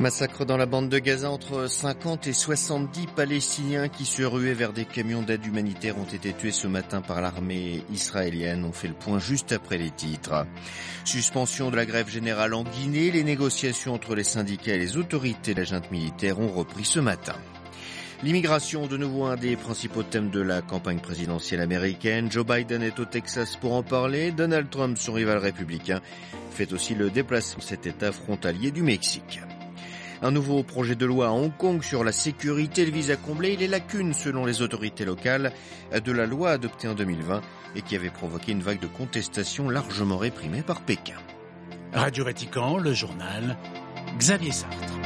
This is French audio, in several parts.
Massacre dans la bande de Gaza entre 50 et 70 Palestiniens qui se ruaient vers des camions d'aide humanitaire ont été tués ce matin par l'armée israélienne. On fait le point juste après les titres. Suspension de la grève générale en Guinée. Les négociations entre les syndicats et les autorités de la junte militaire ont repris ce matin. L'immigration, de nouveau un des principaux thèmes de la campagne présidentielle américaine. Joe Biden est au Texas pour en parler. Donald Trump, son rival républicain, fait aussi le déplacement cet État frontalier du Mexique. Un nouveau projet de loi à Hong Kong sur la sécurité vise à combler les lacunes, selon les autorités locales, de la loi adoptée en 2020 et qui avait provoqué une vague de contestation largement réprimée par Pékin. Radio Vatican, le journal, Xavier Sartre.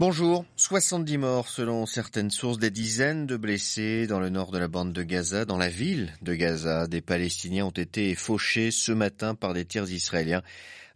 Bonjour. 70 morts selon certaines sources, des dizaines de blessés dans le nord de la bande de Gaza, dans la ville de Gaza. Des Palestiniens ont été fauchés ce matin par des tirs israéliens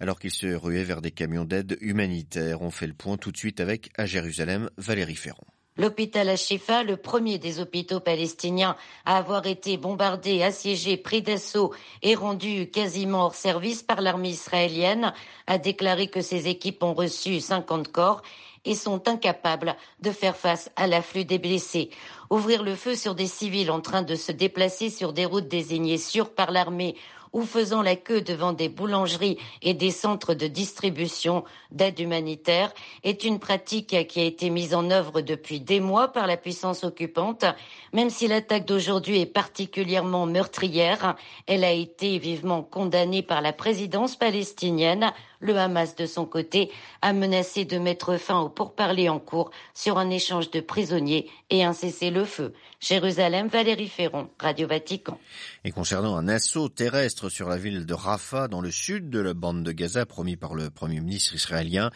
alors qu'ils se ruaient vers des camions d'aide humanitaire. On fait le point tout de suite avec, à Jérusalem, Valérie Ferron. L'hôpital Ashifa, le premier des hôpitaux palestiniens à avoir été bombardé, assiégé, pris d'assaut et rendu quasiment hors service par l'armée israélienne, a déclaré que ses équipes ont reçu 50 corps et sont incapables de faire face à l'afflux des blessés. Ouvrir le feu sur des civils en train de se déplacer sur des routes désignées sûres par l'armée ou faisant la queue devant des boulangeries et des centres de distribution d'aide humanitaire est une pratique qui a été mise en œuvre depuis des mois par la puissance occupante. Même si l'attaque d'aujourd'hui est particulièrement meurtrière, elle a été vivement condamnée par la présidence palestinienne. Le Hamas, de son côté, a menacé de mettre fin aux pourparlers en cours sur un échange de prisonniers et un cessez-le-feu. Jérusalem, Valérie Ferron, Radio Vatican. Et concernant un assaut terrestre sur la ville de Rafah, dans le sud de la bande de Gaza, promis par le Premier ministre israélien,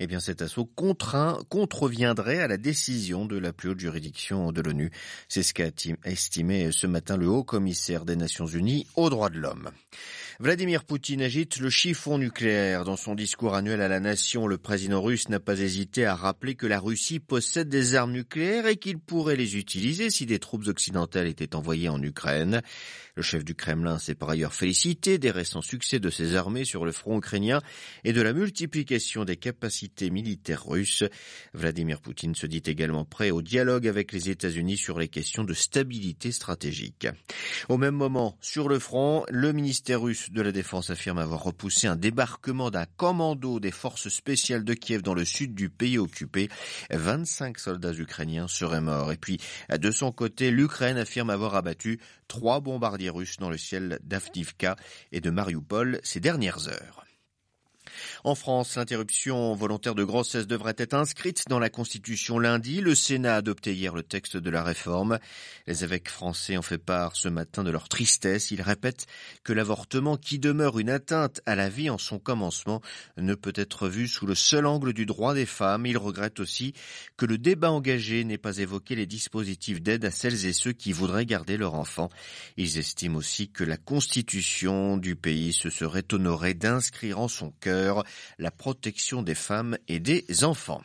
eh bien cet assaut contraint, contreviendrait à la décision de la plus haute juridiction de l'ONU. C'est ce qu'a estimé ce matin le haut commissaire des Nations Unies aux droits de l'homme. Vladimir Poutine agite le chiffon nucléaire. Dans son discours annuel à la nation, le président russe n'a pas hésité à rappeler que la Russie possède des armes nucléaires et qu'il pourrait les utiliser si des troupes occidentales étaient envoyées en Ukraine. Le chef du Kremlin s'est par ailleurs félicité des récents succès de ses armées sur le front ukrainien et de la multiplication des capacités militaires russes. Vladimir Poutine se dit également prêt au dialogue avec les États-Unis sur les questions de stabilité stratégique. Au même moment, sur le front, le ministère russe de la Défense affirme avoir repoussé un débarquement d'un commando des forces spéciales de Kiev dans le sud du pays occupé. 25 soldats ukrainiens seraient morts. Et puis, de son côté, l'Ukraine affirme avoir abattu trois bombardiers russes dans le ciel d'Avdivka et de Mariupol ces dernières heures. En France, l'interruption volontaire de grossesse devrait être inscrite dans la Constitution lundi. Le Sénat a adopté hier le texte de la réforme. Les évêques français ont fait part ce matin de leur tristesse. Ils répètent que l'avortement, qui demeure une atteinte à la vie en son commencement, ne peut être vu sous le seul angle du droit des femmes. Ils regrettent aussi que le débat engagé n'ait pas évoqué les dispositifs d'aide à celles et ceux qui voudraient garder leur enfant. Ils estiment aussi que la Constitution du pays se serait honorée d'inscrire en son cœur la protection des femmes et des enfants.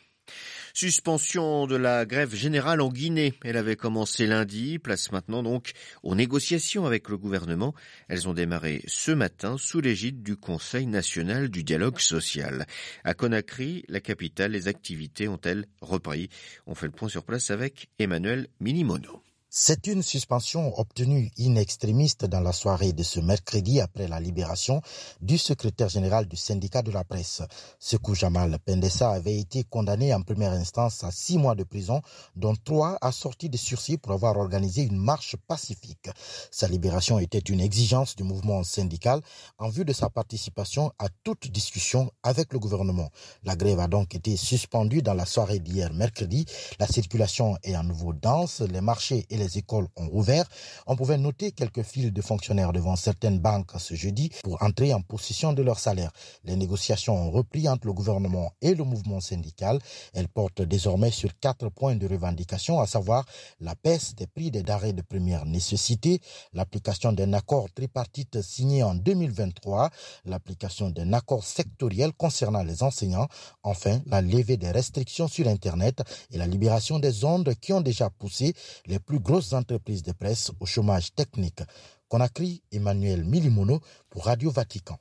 Suspension de la grève générale en Guinée. Elle avait commencé lundi, place maintenant donc aux négociations avec le gouvernement. Elles ont démarré ce matin sous l'égide du Conseil national du dialogue social. À Conakry, la capitale, les activités ont-elles repris? On fait le point sur place avec Emmanuel Minimono. C'est une suspension obtenue in extrémiste dans la soirée de ce mercredi après la libération du secrétaire général du syndicat de la presse. Sekou Jamal Pendessa avait été condamné en première instance à six mois de prison, dont trois assortis de sursis pour avoir organisé une marche pacifique. Sa libération était une exigence du mouvement syndical en vue de sa participation à toute discussion avec le gouvernement. La grève a donc été suspendue dans la soirée d'hier mercredi. La circulation est à nouveau dense, les marchés et les écoles ont ouvert, on pouvait noter quelques files de fonctionnaires devant certaines banques ce jeudi pour entrer en possession de leur salaire. Les négociations ont repris entre le gouvernement et le mouvement syndical. Elles portent désormais sur quatre points de revendication, à savoir la baisse des prix des denrées de première nécessité, l'application d'un accord tripartite signé en 2023, l'application d'un accord sectoriel concernant les enseignants, enfin la levée des restrictions sur Internet et la libération des ondes qui ont déjà poussé les plus grosses entreprises de presse au chômage technique. Conakry, Emmanuel Milimono pour Radio Vatican.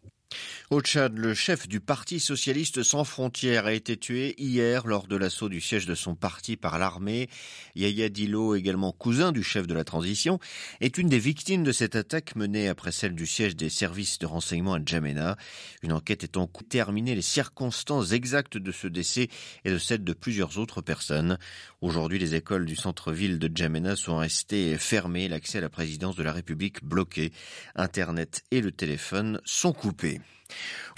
Au Tchad, le chef du Parti socialiste sans frontières a été tué hier lors de l'assaut du siège de son parti par l'armée. Yahya Dilo, également cousin du chef de la transition, est une des victimes de cette attaque menée après celle du siège des services de renseignement à Djamena. Une enquête est en cours terminer les circonstances exactes de ce décès et de celles de plusieurs autres personnes. Aujourd'hui, les écoles du centre-ville de Djamena sont restées fermées, l'accès à la présidence de la République bloqué. Internet et le téléphone sont coupés.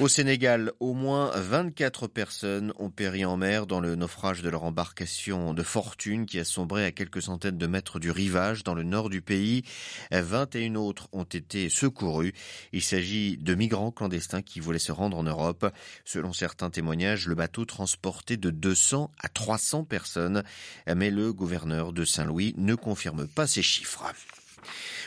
Au Sénégal, au moins 24 personnes ont péri en mer dans le naufrage de leur embarcation de fortune qui a sombré à quelques centaines de mètres du rivage dans le nord du pays. 21 autres ont été secourus. Il s'agit de migrants clandestins qui voulaient se rendre en Europe. Selon certains témoignages, le bateau transportait de 200 à 300 personnes, mais le gouverneur de Saint-Louis ne confirme pas ces chiffres.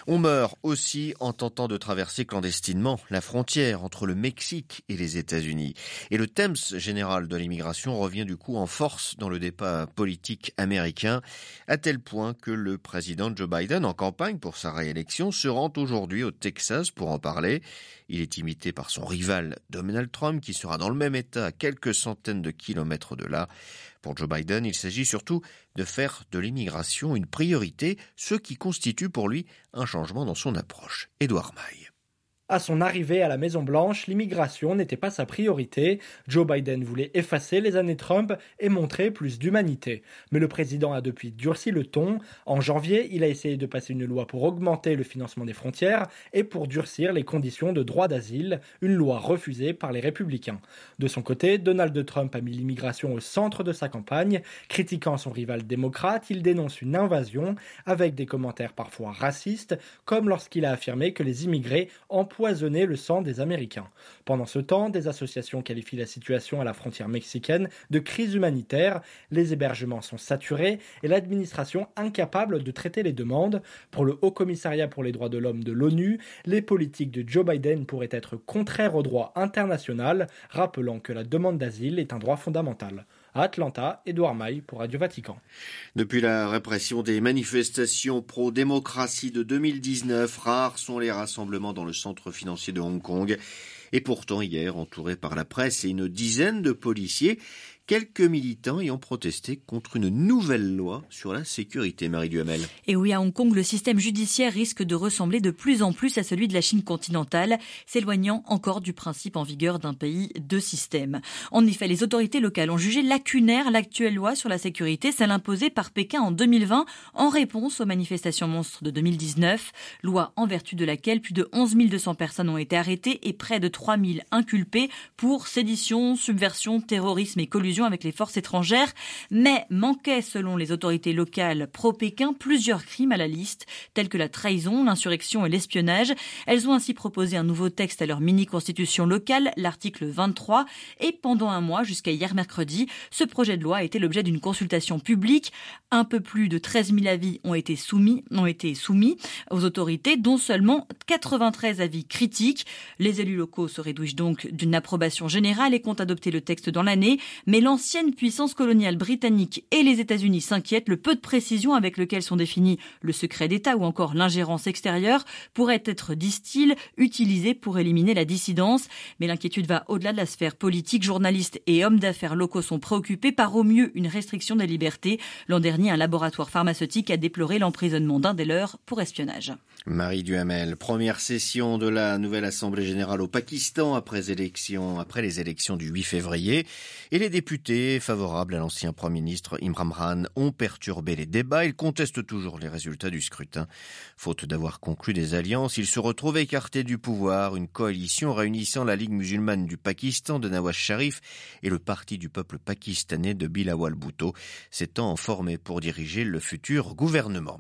On meurt aussi en tentant de traverser clandestinement la frontière entre le Mexique et les États-Unis. Et le thème général de l'immigration revient du coup en force dans le débat politique américain, à tel point que le président Joe Biden, en campagne pour sa réélection, se rend aujourd'hui au Texas pour en parler. Il est imité par son rival Donald Trump, qui sera dans le même état à quelques centaines de kilomètres de là. Pour Joe Biden, il s'agit surtout de faire de l'immigration une priorité, ce qui constitue pour lui un changement dans son approche. Édouard. À son arrivée à la Maison-Blanche, l'immigration n'était pas sa priorité. Joe Biden voulait effacer les années Trump et montrer plus d'humanité. Mais le président a depuis durci le ton. En janvier, il a essayé de passer une loi pour augmenter le financement des frontières et pour durcir les conditions de droit d'asile, une loi refusée par les républicains. De son côté, Donald Trump a mis l'immigration au centre de sa campagne. Critiquant son rival démocrate, il dénonce une invasion avec des commentaires parfois racistes, comme lorsqu'il a affirmé que les immigrés empoisonner le sang des Américains. Pendant ce temps, des associations qualifient la situation à la frontière mexicaine de crise humanitaire, les hébergements sont saturés et l'administration incapable de traiter les demandes. Pour le Haut Commissariat pour les droits de l'homme de l'ONU, les politiques de Joe Biden pourraient être contraires au droit international, rappelant que la demande d'asile est un droit fondamental. À Atlanta, Edouard Maille pour Radio Vatican. Depuis la répression des manifestations pro-démocratie de 2019, rares sont les rassemblements dans le centre financier de Hong Kong. Et pourtant, hier, entouré par la presse et une dizaine de policiers, quelques militants ayant protesté contre une nouvelle loi sur la sécurité, Marie Duhamel. Et oui, à Hong Kong, le système judiciaire risque de ressembler de plus en plus à celui de la Chine continentale, s'éloignant encore du principe en vigueur d'un pays de système. En effet, les autorités locales ont jugé lacunaire l'actuelle loi sur la sécurité, celle imposée par Pékin en 2020 en réponse aux manifestations monstres de 2019, loi en vertu de laquelle plus de 11 200 personnes ont été arrêtées et près de 3 000 inculpées pour sédition, subversion, terrorisme et collusion avec les forces étrangères, mais manquait, selon les autorités locales pro-Pékin, plusieurs crimes à la liste, tels que la trahison, l'insurrection et l'espionnage. Elles ont ainsi proposé un nouveau texte à leur mini-constitution locale, l'article 23, et pendant un mois, jusqu'à hier mercredi, ce projet de loi a été l'objet d'une consultation publique. Un peu plus de 13 000 avis ont été soumis, ont été soumis aux autorités, dont seulement 93 avis critiques. Les élus locaux se réjouissent donc d'une approbation générale et comptent adopter le texte dans l'année, mais l'ancienne puissance coloniale britannique et les États-Unis s'inquiètent, le peu de précision avec lequel sont définis le secret d'État ou encore l'ingérence extérieure pourrait être, disent-ils, utilisé pour éliminer la dissidence. Mais l'inquiétude va au-delà de la sphère politique. Journalistes et hommes d'affaires locaux sont préoccupés par au mieux une restriction des libertés. L'an dernier, un laboratoire pharmaceutique a déploré l'emprisonnement d'un des leurs pour espionnage. Marie Duhamel, première session de la nouvelle Assemblée générale au Pakistan après, élections, après les élections du 8 février. Et les députés députés favorables à l'ancien Premier ministre Imran Khan ont perturbé les débats. Ils contestent toujours les résultats du scrutin. Faute d'avoir conclu des alliances, ils se retrouvent écartés du pouvoir. Une coalition réunissant la Ligue musulmane du Pakistan de Nawaz Sharif et le Parti du peuple pakistanais de Bilawal Bhutto s'étant formé pour diriger le futur gouvernement.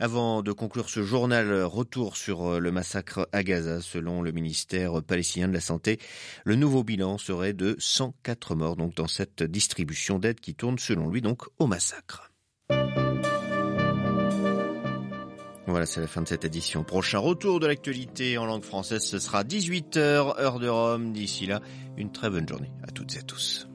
Avant de conclure ce journal, retour sur le massacre à Gaza. Selon le ministère palestinien de la Santé, le nouveau bilan serait de 104 morts donc dans distribution d'aide qui tourne selon lui donc au massacre. Voilà, c'est la fin de cette édition. Prochain retour de l'actualité en langue française, ce sera 18h, heure de Rome. D'ici là, une très bonne journée à toutes et à tous.